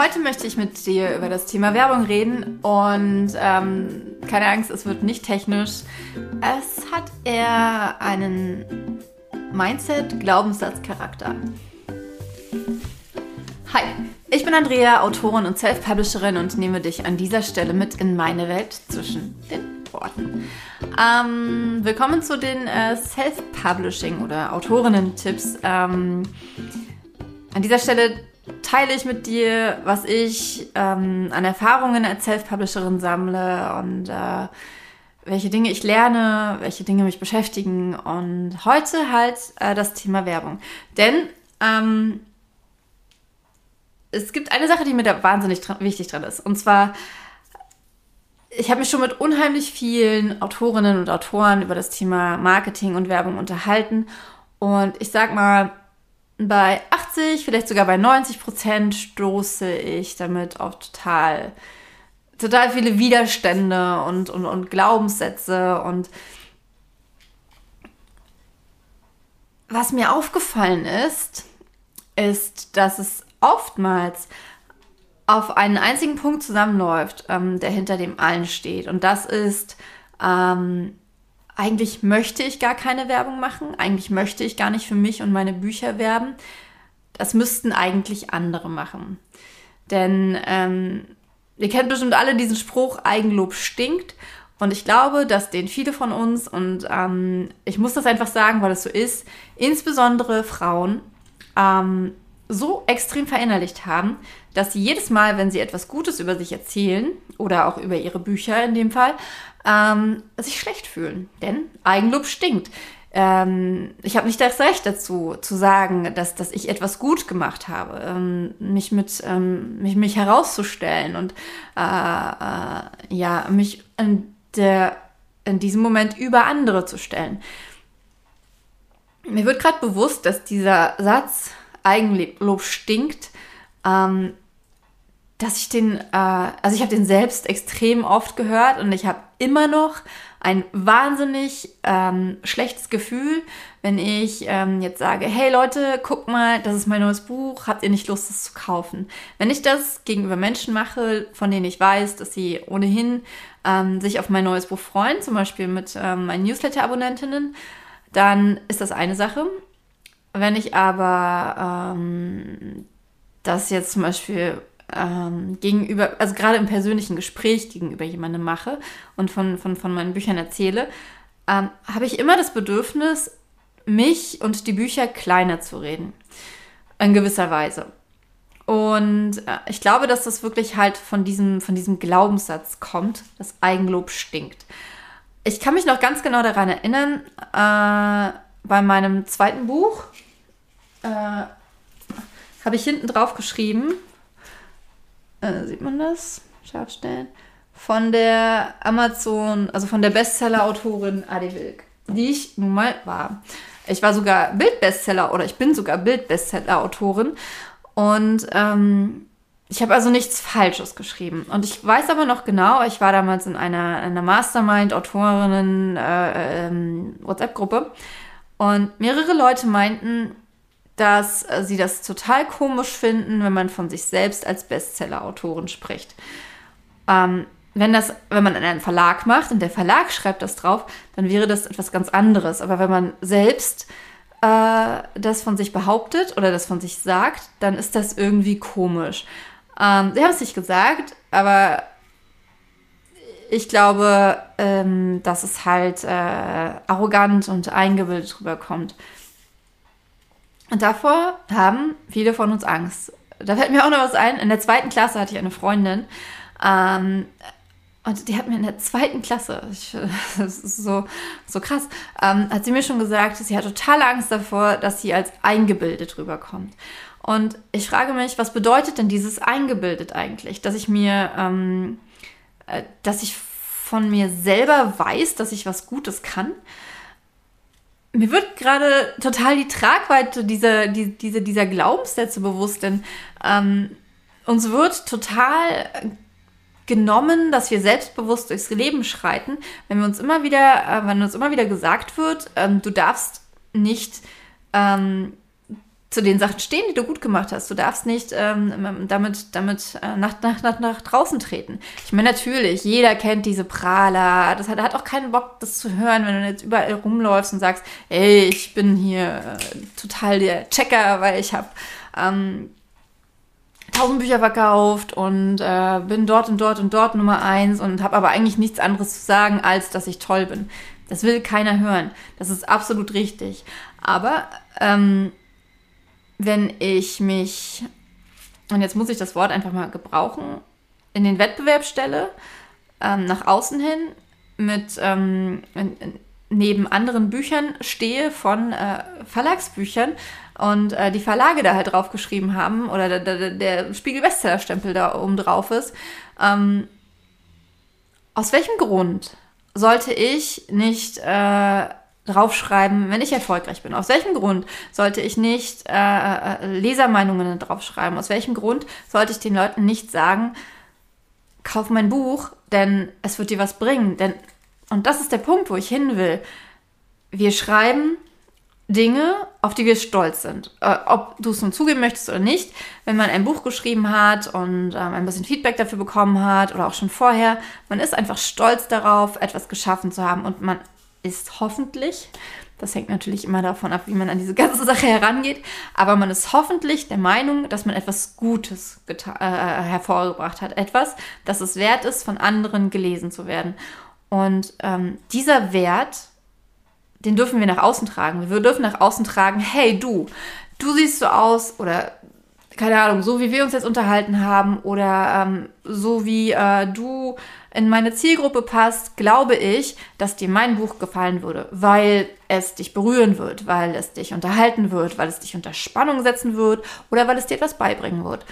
heute möchte ich mit dir über das Thema Werbung reden und ähm, keine Angst, es wird nicht technisch. Es hat eher einen Mindset-Glaubenssatz-Charakter. Hi, ich bin Andrea, Autorin und Self-Publisherin und nehme dich an dieser Stelle mit in meine Welt zwischen den Worten. Ähm, willkommen zu den äh, Self-Publishing oder Autorinnen-Tipps. Ähm, an dieser Stelle teile ich mit dir, was ich ähm, an Erfahrungen als Self-Publisherin sammle und äh, welche Dinge ich lerne, welche Dinge mich beschäftigen und heute halt äh, das Thema Werbung. Denn ähm, es gibt eine Sache, die mir da wahnsinnig dran, wichtig dran ist. Und zwar, ich habe mich schon mit unheimlich vielen Autorinnen und Autoren über das Thema Marketing und Werbung unterhalten. Und ich sag mal, bei 80, vielleicht sogar bei 90 Prozent stoße ich damit auf total, total viele Widerstände und, und, und Glaubenssätze. Und was mir aufgefallen ist, ist, dass es oftmals auf einen einzigen Punkt zusammenläuft, ähm, der hinter dem allen steht. Und das ist, ähm, eigentlich möchte ich gar keine Werbung machen, eigentlich möchte ich gar nicht für mich und meine Bücher werben. Das müssten eigentlich andere machen. Denn ähm, ihr kennt bestimmt alle diesen Spruch, Eigenlob stinkt. Und ich glaube, dass den viele von uns, und ähm, ich muss das einfach sagen, weil es so ist, insbesondere Frauen, ähm, so extrem verinnerlicht haben, dass sie jedes Mal, wenn sie etwas Gutes über sich erzählen, oder auch über ihre Bücher in dem Fall, ähm, sich schlecht fühlen. Denn Eigenlob stinkt. Ähm, ich habe nicht das Recht dazu, zu sagen, dass, dass ich etwas gut gemacht habe, ähm, mich mit ähm, mich, mich herauszustellen und äh, äh, ja, mich in, der, in diesem Moment über andere zu stellen. Mir wird gerade bewusst, dass dieser Satz Eigenlob stinkt, ähm, dass ich den, äh, also ich habe den selbst extrem oft gehört und ich habe immer noch ein wahnsinnig ähm, schlechtes Gefühl, wenn ich ähm, jetzt sage, hey Leute, guck mal, das ist mein neues Buch, habt ihr nicht Lust, es zu kaufen? Wenn ich das gegenüber Menschen mache, von denen ich weiß, dass sie ohnehin ähm, sich auf mein neues Buch freuen, zum Beispiel mit ähm, meinen Newsletter-Abonnentinnen, dann ist das eine Sache. Wenn ich aber ähm, das jetzt zum Beispiel ähm, gegenüber, also gerade im persönlichen Gespräch gegenüber jemandem mache und von, von, von meinen Büchern erzähle, ähm, habe ich immer das Bedürfnis, mich und die Bücher kleiner zu reden. In gewisser Weise. Und äh, ich glaube, dass das wirklich halt von diesem, von diesem Glaubenssatz kommt, dass Eigenlob stinkt. Ich kann mich noch ganz genau daran erinnern, äh, bei meinem zweiten Buch äh, habe ich hinten drauf geschrieben, äh, sieht man das? Scharf stellen. Von der Amazon, also von der Bestseller-Autorin Adi Wilk, die ich nun mal war. Ich war sogar Bildbestseller oder ich bin sogar Bildbestseller-Autorin und ähm, ich habe also nichts Falsches geschrieben. Und ich weiß aber noch genau, ich war damals in einer, einer Mastermind-Autorinnen-WhatsApp-Gruppe äh, ähm, und mehrere Leute meinten, dass äh, sie das total komisch finden, wenn man von sich selbst als Bestseller-Autorin spricht. Ähm, wenn, das, wenn man einen Verlag macht und der Verlag schreibt das drauf, dann wäre das etwas ganz anderes. Aber wenn man selbst äh, das von sich behauptet oder das von sich sagt, dann ist das irgendwie komisch. Ähm, sie haben es nicht gesagt, aber ich glaube, ähm, dass es halt äh, arrogant und eingebildet rüberkommt. Und davor haben viele von uns Angst. Da fällt mir auch noch was ein. In der zweiten Klasse hatte ich eine Freundin. Ähm, und die hat mir in der zweiten Klasse, ich, das ist so, so krass, ähm, hat sie mir schon gesagt, sie hat totale Angst davor, dass sie als eingebildet rüberkommt. Und ich frage mich, was bedeutet denn dieses eingebildet eigentlich? Dass ich mir, ähm, äh, dass ich von mir selber weiß, dass ich was Gutes kann? Mir wird gerade total die Tragweite dieser, die, diese, dieser Glaubenssätze bewusst, denn ähm, uns wird total genommen, dass wir selbstbewusst durchs Leben schreiten, wenn wir uns immer wieder, äh, wenn uns immer wieder gesagt wird, ähm, du darfst nicht ähm, zu den Sachen stehen, die du gut gemacht hast. Du darfst nicht ähm, damit, damit äh, nach, nach, nach, nach draußen treten. Ich meine, natürlich, jeder kennt diese Prahler. Das hat, hat auch keinen Bock, das zu hören, wenn du jetzt überall rumläufst und sagst, ey, ich bin hier äh, total der Checker, weil ich habe ähm, tausend Bücher verkauft und äh, bin dort und dort und dort Nummer eins und habe aber eigentlich nichts anderes zu sagen, als dass ich toll bin. Das will keiner hören. Das ist absolut richtig. Aber ähm, wenn ich mich, und jetzt muss ich das Wort einfach mal gebrauchen, in den Wettbewerb stelle, ähm, nach außen hin, mit ähm, neben anderen Büchern stehe von äh, Verlagsbüchern und äh, die Verlage da halt drauf geschrieben haben oder der, der, der Spiegel-Bestseller-Stempel da oben drauf ist. Ähm, aus welchem Grund sollte ich nicht äh, draufschreiben, wenn ich erfolgreich bin? Aus welchem Grund sollte ich nicht äh, äh, Lesermeinungen draufschreiben? Aus welchem Grund sollte ich den Leuten nicht sagen, kauf mein Buch, denn es wird dir was bringen? Denn, und das ist der Punkt, wo ich hin will. Wir schreiben Dinge, auf die wir stolz sind. Äh, ob du es nun zugeben möchtest oder nicht, wenn man ein Buch geschrieben hat und ähm, ein bisschen Feedback dafür bekommen hat oder auch schon vorher, man ist einfach stolz darauf, etwas geschaffen zu haben und man ist hoffentlich, das hängt natürlich immer davon ab, wie man an diese ganze Sache herangeht, aber man ist hoffentlich der Meinung, dass man etwas Gutes äh, hervorgebracht hat. Etwas, das es wert ist, von anderen gelesen zu werden. Und ähm, dieser Wert, den dürfen wir nach außen tragen. Wir dürfen nach außen tragen, hey du, du siehst so aus oder keine Ahnung, so wie wir uns jetzt unterhalten haben oder ähm, so wie äh, du in meine Zielgruppe passt, glaube ich, dass dir mein Buch gefallen würde, weil es dich berühren wird, weil es dich unterhalten wird, weil es dich unter Spannung setzen wird oder weil es dir etwas beibringen wird.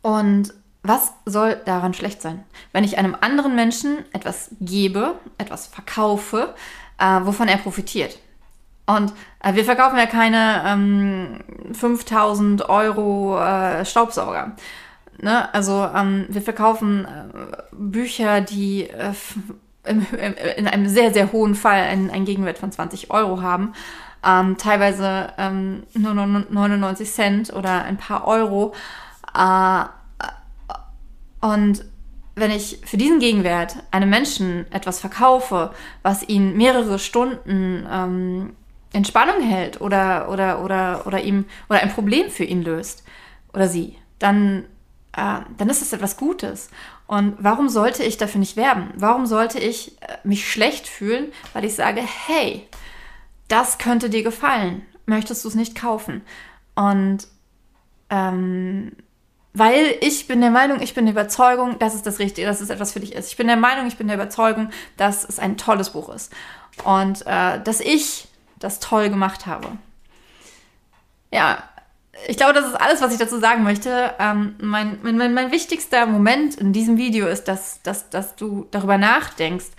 Und was soll daran schlecht sein? Wenn ich einem anderen Menschen etwas gebe, etwas verkaufe, äh, wovon er profitiert. Und äh, wir verkaufen ja keine ähm, 5000 Euro äh, Staubsauger. Ne? Also ähm, wir verkaufen äh, Bücher, die äh, im, in einem sehr, sehr hohen Fall einen, einen Gegenwert von 20 Euro haben. Ähm, teilweise ähm, nur 99 Cent oder ein paar Euro. Äh, und wenn ich für diesen Gegenwert einem Menschen etwas verkaufe, was ihn mehrere Stunden ähm, in Spannung hält oder, oder, oder, oder ihm oder ein Problem für ihn löst oder sie, dann äh, dann ist es etwas Gutes. Und warum sollte ich dafür nicht werben? Warum sollte ich äh, mich schlecht fühlen, weil ich sage, hey, das könnte dir gefallen. Möchtest du es nicht kaufen? Und ähm, weil ich bin der Meinung, ich bin der Überzeugung, dass es das Richtige, dass es etwas für dich ist. Ich bin der Meinung, ich bin der Überzeugung, dass es ein tolles Buch ist. Und äh, dass ich das toll gemacht habe. Ja, ich glaube, das ist alles, was ich dazu sagen möchte. Ähm, mein, mein, mein, wichtigster Moment in diesem Video ist, dass, dass, dass du darüber nachdenkst,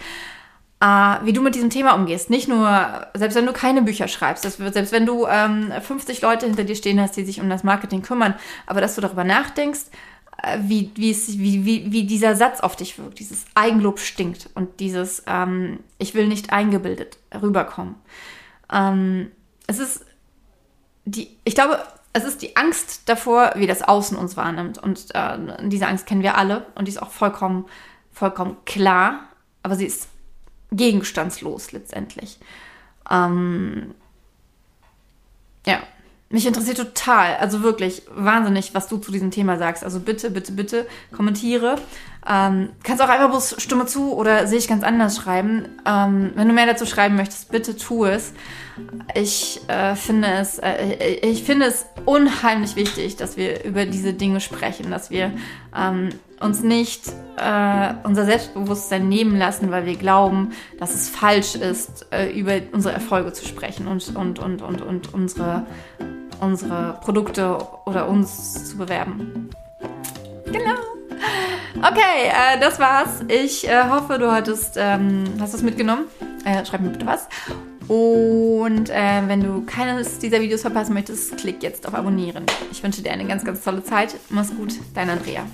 äh, wie du mit diesem Thema umgehst. Nicht nur, selbst wenn du keine Bücher schreibst, das, selbst wenn du ähm, 50 Leute hinter dir stehen hast, die sich um das Marketing kümmern, aber dass du darüber nachdenkst, äh, wie, wie, es, wie, wie, wie dieser Satz auf dich wirkt, dieses Eigenlob stinkt und dieses ähm, Ich will nicht eingebildet rüberkommen. Ähm, es ist die, ich glaube, es ist die Angst davor, wie das Außen uns wahrnimmt. Und äh, diese Angst kennen wir alle und die ist auch vollkommen, vollkommen klar, aber sie ist gegenstandslos letztendlich. Ähm, ja, mich interessiert total, also wirklich wahnsinnig, was du zu diesem Thema sagst. Also bitte, bitte, bitte kommentiere. Ähm, kannst auch einfach bloß Stimme zu oder sehe ich ganz anders schreiben. Ähm, wenn du mehr dazu schreiben möchtest, bitte tu es. Ich äh, finde es, äh, ich finde es unheimlich wichtig, dass wir über diese Dinge sprechen, dass wir ähm, uns nicht äh, unser Selbstbewusstsein nehmen lassen, weil wir glauben, dass es falsch ist, äh, über unsere Erfolge zu sprechen und, und, und, und, und unsere unsere Produkte oder uns zu bewerben. Genau. Okay, äh, das war's. Ich äh, hoffe, du hattest, ähm, hast es mitgenommen. Äh, schreib mir bitte was. Und äh, wenn du keines dieser Videos verpassen möchtest, klick jetzt auf Abonnieren. Ich wünsche dir eine ganz, ganz tolle Zeit. Mach's gut, dein Andrea.